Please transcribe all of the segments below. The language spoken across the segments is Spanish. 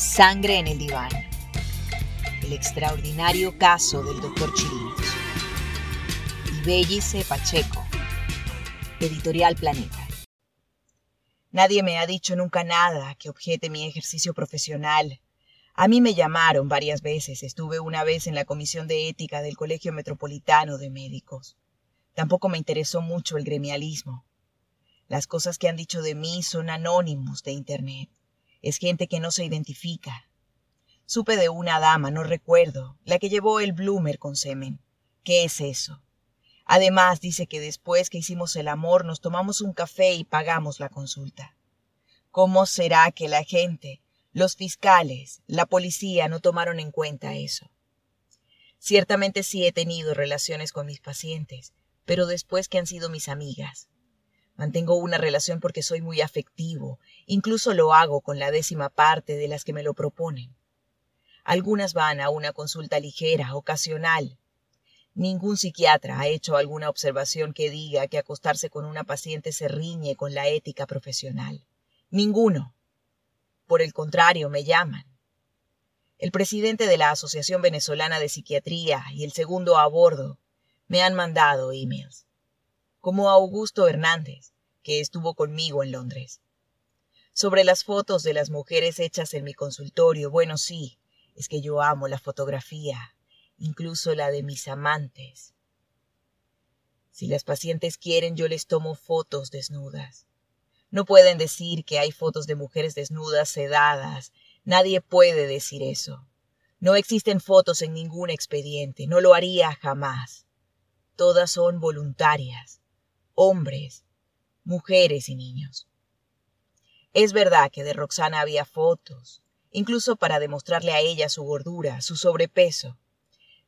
Sangre en el diván. El extraordinario caso del doctor Chirinos. Ibellice Pacheco. Editorial Planeta. Nadie me ha dicho nunca nada que objete mi ejercicio profesional. A mí me llamaron varias veces. Estuve una vez en la Comisión de Ética del Colegio Metropolitano de Médicos. Tampoco me interesó mucho el gremialismo. Las cosas que han dicho de mí son anónimos de Internet. Es gente que no se identifica. Supe de una dama, no recuerdo, la que llevó el bloomer con semen. ¿Qué es eso? Además, dice que después que hicimos el amor nos tomamos un café y pagamos la consulta. ¿Cómo será que la gente, los fiscales, la policía no tomaron en cuenta eso? Ciertamente sí he tenido relaciones con mis pacientes, pero después que han sido mis amigas. Mantengo una relación porque soy muy afectivo, incluso lo hago con la décima parte de las que me lo proponen. Algunas van a una consulta ligera, ocasional. Ningún psiquiatra ha hecho alguna observación que diga que acostarse con una paciente se riñe con la ética profesional. Ninguno. Por el contrario, me llaman. El presidente de la Asociación Venezolana de Psiquiatría y el segundo a bordo me han mandado emails como Augusto Hernández, que estuvo conmigo en Londres. Sobre las fotos de las mujeres hechas en mi consultorio, bueno, sí, es que yo amo la fotografía, incluso la de mis amantes. Si las pacientes quieren, yo les tomo fotos desnudas. No pueden decir que hay fotos de mujeres desnudas sedadas. Nadie puede decir eso. No existen fotos en ningún expediente. No lo haría jamás. Todas son voluntarias hombres, mujeres y niños. Es verdad que de Roxana había fotos, incluso para demostrarle a ella su gordura, su sobrepeso,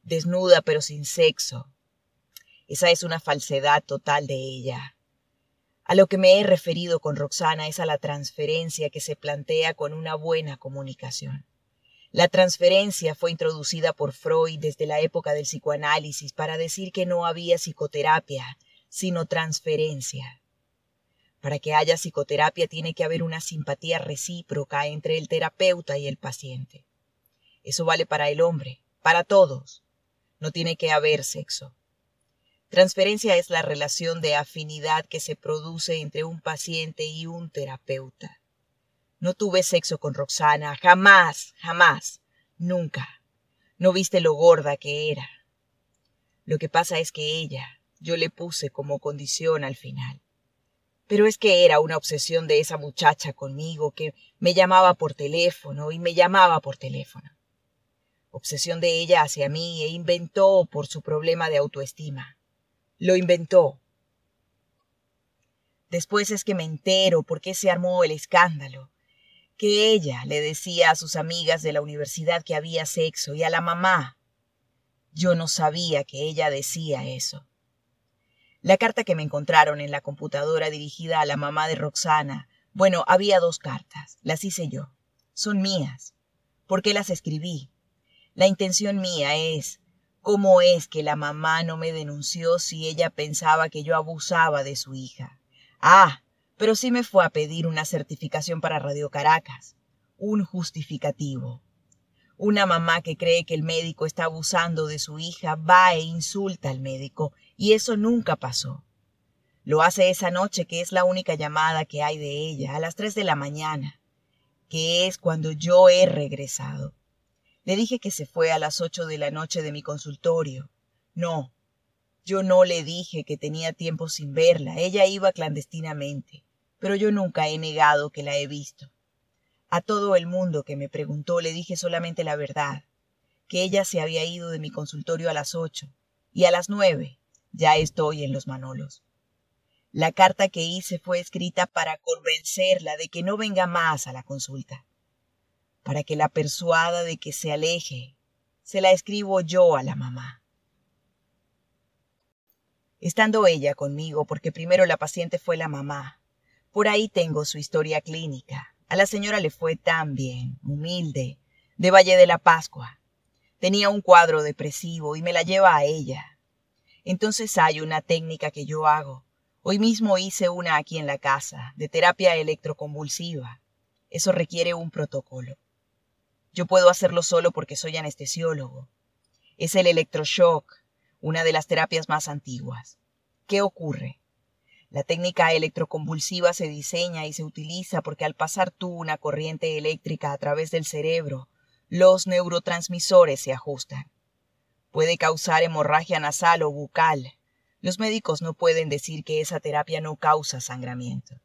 desnuda pero sin sexo. Esa es una falsedad total de ella. A lo que me he referido con Roxana es a la transferencia que se plantea con una buena comunicación. La transferencia fue introducida por Freud desde la época del psicoanálisis para decir que no había psicoterapia, sino transferencia. Para que haya psicoterapia tiene que haber una simpatía recíproca entre el terapeuta y el paciente. Eso vale para el hombre, para todos. No tiene que haber sexo. Transferencia es la relación de afinidad que se produce entre un paciente y un terapeuta. No tuve sexo con Roxana, jamás, jamás, nunca. No viste lo gorda que era. Lo que pasa es que ella, yo le puse como condición al final. Pero es que era una obsesión de esa muchacha conmigo que me llamaba por teléfono y me llamaba por teléfono. Obsesión de ella hacia mí e inventó por su problema de autoestima. Lo inventó. Después es que me entero por qué se armó el escándalo. Que ella le decía a sus amigas de la universidad que había sexo y a la mamá. Yo no sabía que ella decía eso. La carta que me encontraron en la computadora dirigida a la mamá de Roxana. Bueno, había dos cartas. Las hice yo. Son mías. ¿Por qué las escribí? La intención mía es ¿Cómo es que la mamá no me denunció si ella pensaba que yo abusaba de su hija? Ah, pero sí me fue a pedir una certificación para Radio Caracas, un justificativo. Una mamá que cree que el médico está abusando de su hija va e insulta al médico, y eso nunca pasó. Lo hace esa noche que es la única llamada que hay de ella, a las tres de la mañana, que es cuando yo he regresado. Le dije que se fue a las ocho de la noche de mi consultorio. No, yo no le dije que tenía tiempo sin verla, ella iba clandestinamente, pero yo nunca he negado que la he visto. A todo el mundo que me preguntó le dije solamente la verdad, que ella se había ido de mi consultorio a las ocho, y a las nueve ya estoy en los Manolos. La carta que hice fue escrita para convencerla de que no venga más a la consulta, para que la persuada de que se aleje. Se la escribo yo a la mamá. Estando ella conmigo, porque primero la paciente fue la mamá, por ahí tengo su historia clínica, a la señora le fue tan bien, humilde, de Valle de la Pascua. Tenía un cuadro depresivo y me la lleva a ella. Entonces hay una técnica que yo hago. Hoy mismo hice una aquí en la casa, de terapia electroconvulsiva. Eso requiere un protocolo. Yo puedo hacerlo solo porque soy anestesiólogo. Es el electroshock, una de las terapias más antiguas. ¿Qué ocurre? La técnica electroconvulsiva se diseña y se utiliza porque al pasar tú una corriente eléctrica a través del cerebro, los neurotransmisores se ajustan. Puede causar hemorragia nasal o bucal. Los médicos no pueden decir que esa terapia no causa sangramiento.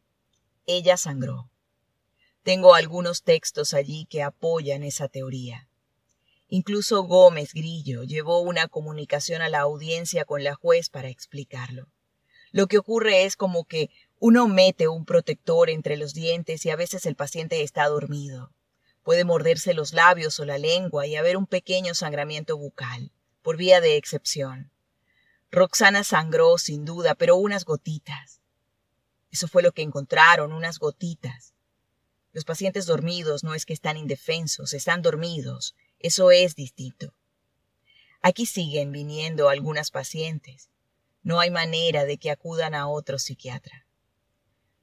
Ella sangró. Tengo algunos textos allí que apoyan esa teoría. Incluso Gómez Grillo llevó una comunicación a la audiencia con la juez para explicarlo. Lo que ocurre es como que uno mete un protector entre los dientes y a veces el paciente está dormido. Puede morderse los labios o la lengua y haber un pequeño sangramiento bucal, por vía de excepción. Roxana sangró sin duda, pero unas gotitas. Eso fue lo que encontraron, unas gotitas. Los pacientes dormidos no es que están indefensos, están dormidos. Eso es distinto. Aquí siguen viniendo algunas pacientes. No hay manera de que acudan a otro psiquiatra.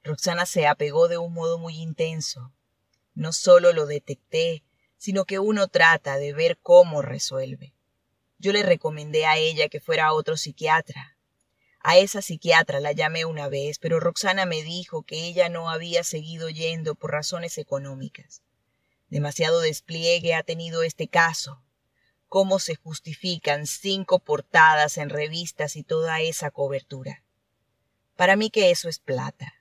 Roxana se apegó de un modo muy intenso. No solo lo detecté, sino que uno trata de ver cómo resuelve. Yo le recomendé a ella que fuera a otro psiquiatra. A esa psiquiatra la llamé una vez, pero Roxana me dijo que ella no había seguido yendo por razones económicas. Demasiado despliegue ha tenido este caso cómo se justifican cinco portadas en revistas y toda esa cobertura. Para mí que eso es plata.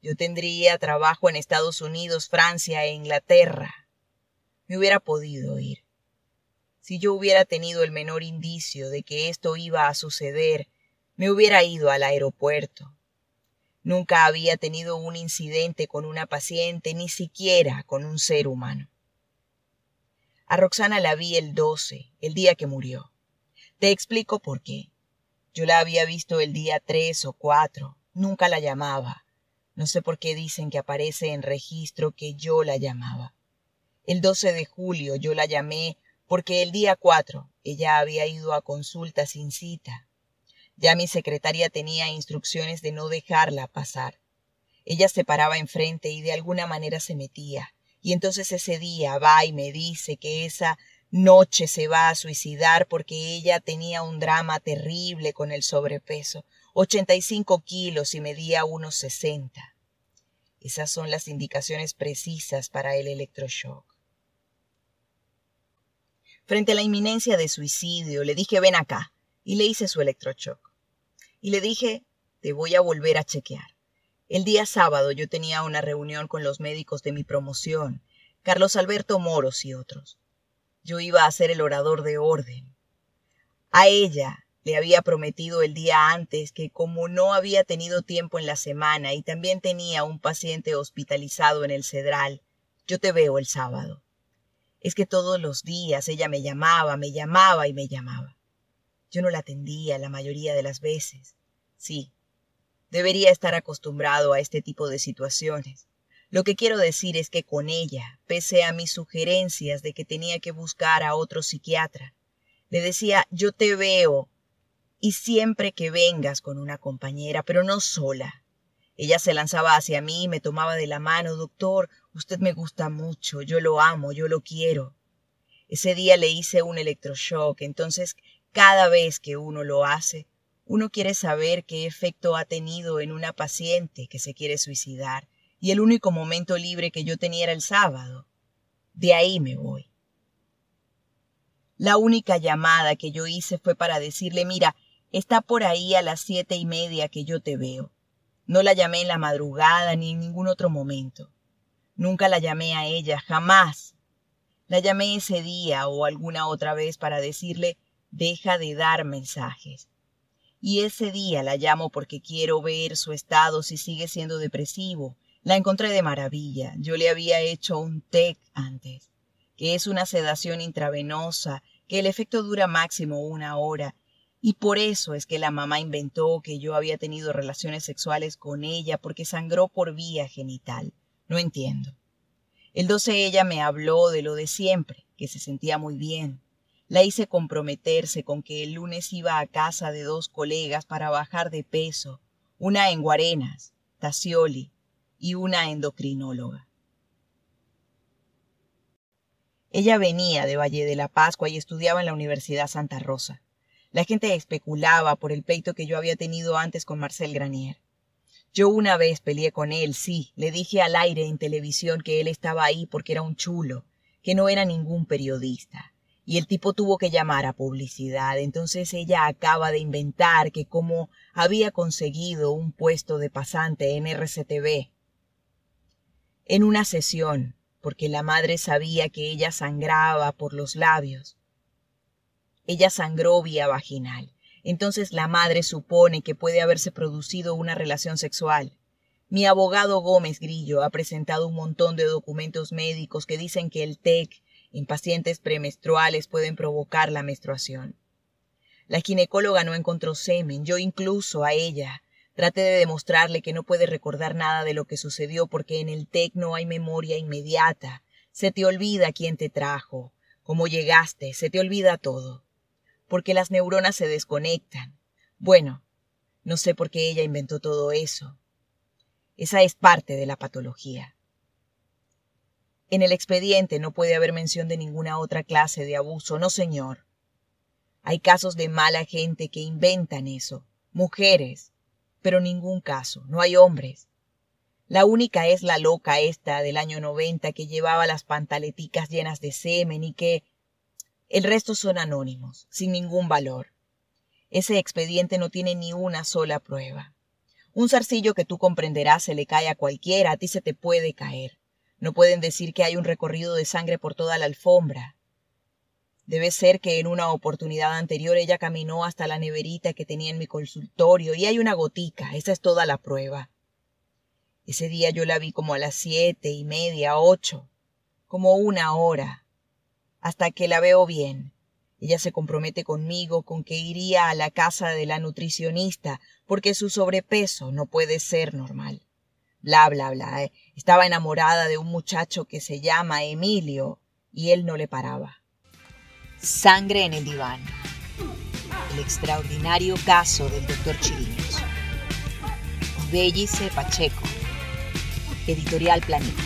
Yo tendría trabajo en Estados Unidos, Francia e Inglaterra. Me hubiera podido ir. Si yo hubiera tenido el menor indicio de que esto iba a suceder, me hubiera ido al aeropuerto. Nunca había tenido un incidente con una paciente, ni siquiera con un ser humano. A Roxana la vi el 12, el día que murió. Te explico por qué. Yo la había visto el día 3 o 4, nunca la llamaba. No sé por qué dicen que aparece en registro que yo la llamaba. El 12 de julio yo la llamé porque el día 4 ella había ido a consulta sin cita. Ya mi secretaria tenía instrucciones de no dejarla pasar. Ella se paraba enfrente y de alguna manera se metía. Y entonces ese día va y me dice que esa noche se va a suicidar porque ella tenía un drama terrible con el sobrepeso, 85 kilos y medía unos 60. Esas son las indicaciones precisas para el electroshock. Frente a la inminencia de suicidio, le dije ven acá y le hice su electroshock. Y le dije te voy a volver a chequear. El día sábado yo tenía una reunión con los médicos de mi promoción, Carlos Alberto Moros y otros. Yo iba a ser el orador de orden. A ella le había prometido el día antes que como no había tenido tiempo en la semana y también tenía un paciente hospitalizado en el Cedral, yo te veo el sábado. Es que todos los días ella me llamaba, me llamaba y me llamaba. Yo no la atendía la mayoría de las veces. Sí, Debería estar acostumbrado a este tipo de situaciones. Lo que quiero decir es que con ella, pese a mis sugerencias de que tenía que buscar a otro psiquiatra, le decía, yo te veo y siempre que vengas con una compañera, pero no sola. Ella se lanzaba hacia mí me tomaba de la mano, doctor, usted me gusta mucho, yo lo amo, yo lo quiero. Ese día le hice un electroshock, entonces cada vez que uno lo hace, uno quiere saber qué efecto ha tenido en una paciente que se quiere suicidar, y el único momento libre que yo tenía era el sábado. De ahí me voy. La única llamada que yo hice fue para decirle, mira, está por ahí a las siete y media que yo te veo. No la llamé en la madrugada ni en ningún otro momento. Nunca la llamé a ella, jamás. La llamé ese día o alguna otra vez para decirle, deja de dar mensajes y ese día la llamo porque quiero ver su estado si sigue siendo depresivo. La encontré de maravilla. Yo le había hecho un TEC antes, que es una sedación intravenosa, que el efecto dura máximo una hora, y por eso es que la mamá inventó que yo había tenido relaciones sexuales con ella porque sangró por vía genital. No entiendo. El 12 ella me habló de lo de siempre, que se sentía muy bien, la hice comprometerse con que el lunes iba a casa de dos colegas para bajar de peso, una en Guarenas, Tassioli, y una endocrinóloga. Ella venía de Valle de la Pascua y estudiaba en la Universidad Santa Rosa. La gente especulaba por el pleito que yo había tenido antes con Marcel Granier. Yo una vez peleé con él, sí, le dije al aire en televisión que él estaba ahí porque era un chulo, que no era ningún periodista. Y el tipo tuvo que llamar a publicidad. Entonces ella acaba de inventar que como había conseguido un puesto de pasante en RCTV. En una sesión, porque la madre sabía que ella sangraba por los labios. Ella sangró vía vaginal. Entonces la madre supone que puede haberse producido una relación sexual. Mi abogado Gómez Grillo ha presentado un montón de documentos médicos que dicen que el TEC en pacientes premenstruales pueden provocar la menstruación. La ginecóloga no encontró semen, yo incluso a ella Traté de demostrarle que no puede recordar nada de lo que sucedió porque en el TEC no hay memoria inmediata. Se te olvida quién te trajo, cómo llegaste, se te olvida todo. Porque las neuronas se desconectan. Bueno, no sé por qué ella inventó todo eso. Esa es parte de la patología. En el expediente no puede haber mención de ninguna otra clase de abuso, no señor. Hay casos de mala gente que inventan eso, mujeres, pero ningún caso, no hay hombres. La única es la loca esta del año noventa que llevaba las pantaleticas llenas de semen y que... El resto son anónimos, sin ningún valor. Ese expediente no tiene ni una sola prueba. Un zarcillo que tú comprenderás se le cae a cualquiera, a ti se te puede caer. No pueden decir que hay un recorrido de sangre por toda la alfombra. Debe ser que en una oportunidad anterior ella caminó hasta la neverita que tenía en mi consultorio y hay una gotica, esa es toda la prueba. Ese día yo la vi como a las siete y media, ocho, como una hora, hasta que la veo bien. Ella se compromete conmigo con que iría a la casa de la nutricionista porque su sobrepeso no puede ser normal. Bla, bla, bla. ¿eh? Estaba enamorada de un muchacho que se llama Emilio y él no le paraba. Sangre en el diván. El extraordinario caso del doctor Chirinos. Bellice Pacheco. Editorial Planeta.